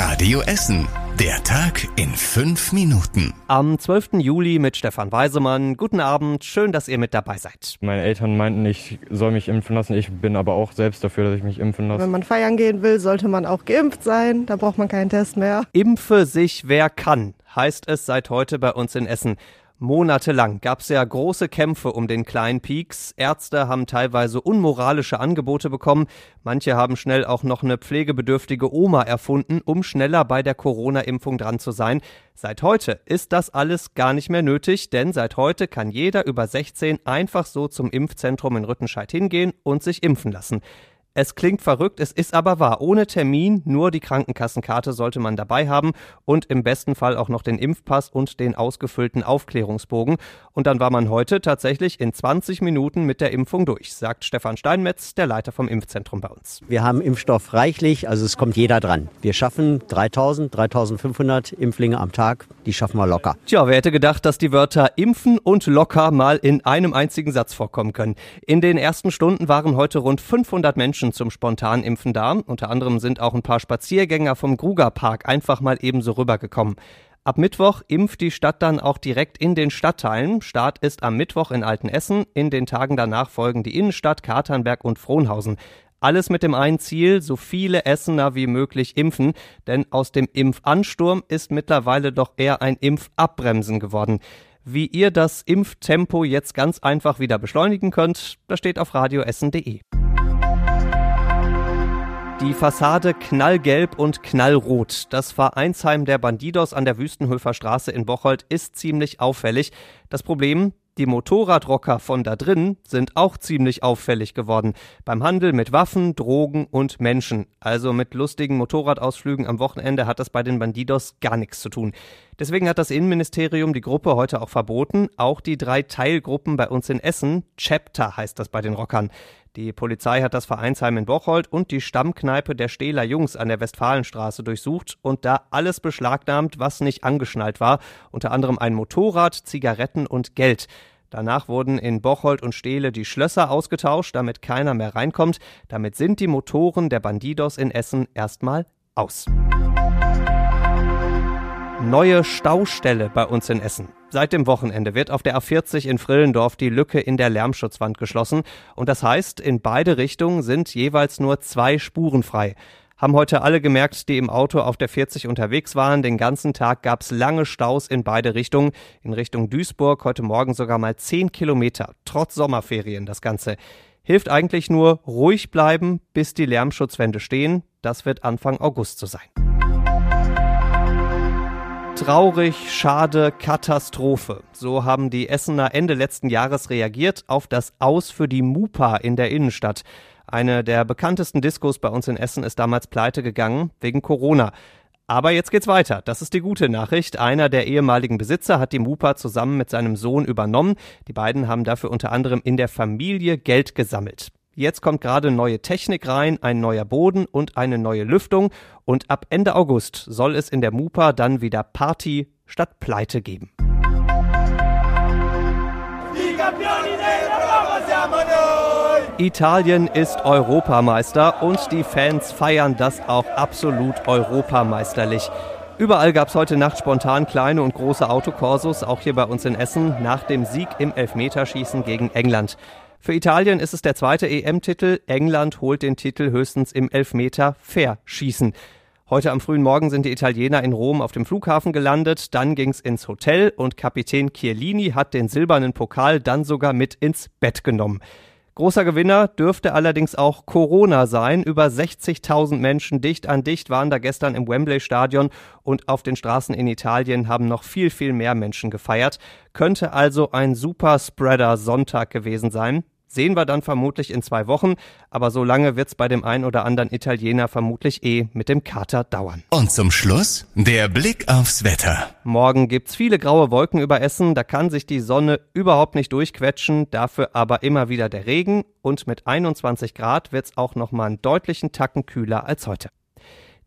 Radio Essen. Der Tag in fünf Minuten. Am 12. Juli mit Stefan Weisemann. Guten Abend, schön, dass ihr mit dabei seid. Meine Eltern meinten, ich soll mich impfen lassen. Ich bin aber auch selbst dafür, dass ich mich impfen lasse. Wenn man feiern gehen will, sollte man auch geimpft sein. Da braucht man keinen Test mehr. Impfe sich wer kann, heißt es seit heute bei uns in Essen. Monatelang gab es ja große Kämpfe um den kleinen Peaks. Ärzte haben teilweise unmoralische Angebote bekommen. Manche haben schnell auch noch eine pflegebedürftige Oma erfunden, um schneller bei der Corona-Impfung dran zu sein. Seit heute ist das alles gar nicht mehr nötig, denn seit heute kann jeder über 16 einfach so zum Impfzentrum in Rüttenscheid hingehen und sich impfen lassen. Es klingt verrückt, es ist aber wahr. Ohne Termin, nur die Krankenkassenkarte sollte man dabei haben und im besten Fall auch noch den Impfpass und den ausgefüllten Aufklärungsbogen. Und dann war man heute tatsächlich in 20 Minuten mit der Impfung durch, sagt Stefan Steinmetz, der Leiter vom Impfzentrum bei uns. Wir haben Impfstoff reichlich, also es kommt jeder dran. Wir schaffen 3000, 3500 Impflinge am Tag, die schaffen wir locker. Tja, wer hätte gedacht, dass die Wörter impfen und locker mal in einem einzigen Satz vorkommen können. In den ersten Stunden waren heute rund 500 Menschen Menschen zum Spontanimpfen da. Unter anderem sind auch ein paar Spaziergänger vom Gruger Park einfach mal ebenso rübergekommen. Ab Mittwoch impft die Stadt dann auch direkt in den Stadtteilen. Start ist am Mittwoch in Altenessen. In den Tagen danach folgen die Innenstadt, Katernberg und Frohnhausen. Alles mit dem einen Ziel, so viele Essener wie möglich impfen, denn aus dem Impfansturm ist mittlerweile doch eher ein Impfabbremsen geworden. Wie ihr das Impftempo jetzt ganz einfach wieder beschleunigen könnt, das steht auf radioessen.de. Die Fassade knallgelb und knallrot. Das Vereinsheim der Bandidos an der Wüstenhöfer Straße in Bocholt ist ziemlich auffällig. Das Problem, die Motorradrocker von da drin sind auch ziemlich auffällig geworden. Beim Handel mit Waffen, Drogen und Menschen. Also mit lustigen Motorradausflügen am Wochenende hat das bei den Bandidos gar nichts zu tun. Deswegen hat das Innenministerium die Gruppe heute auch verboten. Auch die drei Teilgruppen bei uns in Essen, Chapter heißt das bei den Rockern. Die Polizei hat das Vereinsheim in Bocholt und die Stammkneipe der Stehler Jungs an der Westfalenstraße durchsucht und da alles beschlagnahmt, was nicht angeschnallt war, unter anderem ein Motorrad, Zigaretten und Geld. Danach wurden in Bocholt und Stehle die Schlösser ausgetauscht, damit keiner mehr reinkommt. Damit sind die Motoren der Bandidos in Essen erstmal aus. Neue Staustelle bei uns in Essen. Seit dem Wochenende wird auf der A40 in Frillendorf die Lücke in der Lärmschutzwand geschlossen und das heißt, in beide Richtungen sind jeweils nur zwei Spuren frei. Haben heute alle gemerkt, die im Auto auf der 40 unterwegs waren. Den ganzen Tag gab's lange Staus in beide Richtungen. In Richtung Duisburg heute Morgen sogar mal 10 Kilometer. Trotz Sommerferien das Ganze. Hilft eigentlich nur ruhig bleiben, bis die Lärmschutzwände stehen. Das wird Anfang August so sein. Traurig, schade, Katastrophe. So haben die Essener Ende letzten Jahres reagiert auf das Aus für die Mupa in der Innenstadt. Eine der bekanntesten Diskos bei uns in Essen ist damals pleite gegangen wegen Corona. Aber jetzt geht's weiter. Das ist die gute Nachricht. Einer der ehemaligen Besitzer hat die Mupa zusammen mit seinem Sohn übernommen. Die beiden haben dafür unter anderem in der Familie Geld gesammelt. Jetzt kommt gerade neue Technik rein, ein neuer Boden und eine neue Lüftung. Und ab Ende August soll es in der Mupa dann wieder Party statt Pleite geben. Italien ist Europameister und die Fans feiern das auch absolut europameisterlich. Überall gab es heute Nacht spontan kleine und große Autokorsos, auch hier bei uns in Essen, nach dem Sieg im Elfmeterschießen gegen England. Für Italien ist es der zweite EM-Titel. England holt den Titel höchstens im Elfmeter Verschießen. Heute am frühen Morgen sind die Italiener in Rom auf dem Flughafen gelandet, dann ging's ins Hotel und Kapitän Chiellini hat den silbernen Pokal dann sogar mit ins Bett genommen. Großer Gewinner dürfte allerdings auch Corona sein. Über 60.000 Menschen dicht an dicht waren da gestern im Wembley Stadion und auf den Straßen in Italien haben noch viel, viel mehr Menschen gefeiert. Könnte also ein Super Spreader Sonntag gewesen sein. Sehen wir dann vermutlich in zwei Wochen, aber so lange wird's bei dem ein oder anderen Italiener vermutlich eh mit dem Kater dauern. Und zum Schluss der Blick aufs Wetter. Morgen gibt's viele graue Wolken über Essen, da kann sich die Sonne überhaupt nicht durchquetschen, dafür aber immer wieder der Regen und mit 21 Grad wird's auch noch mal einen deutlichen Tacken kühler als heute.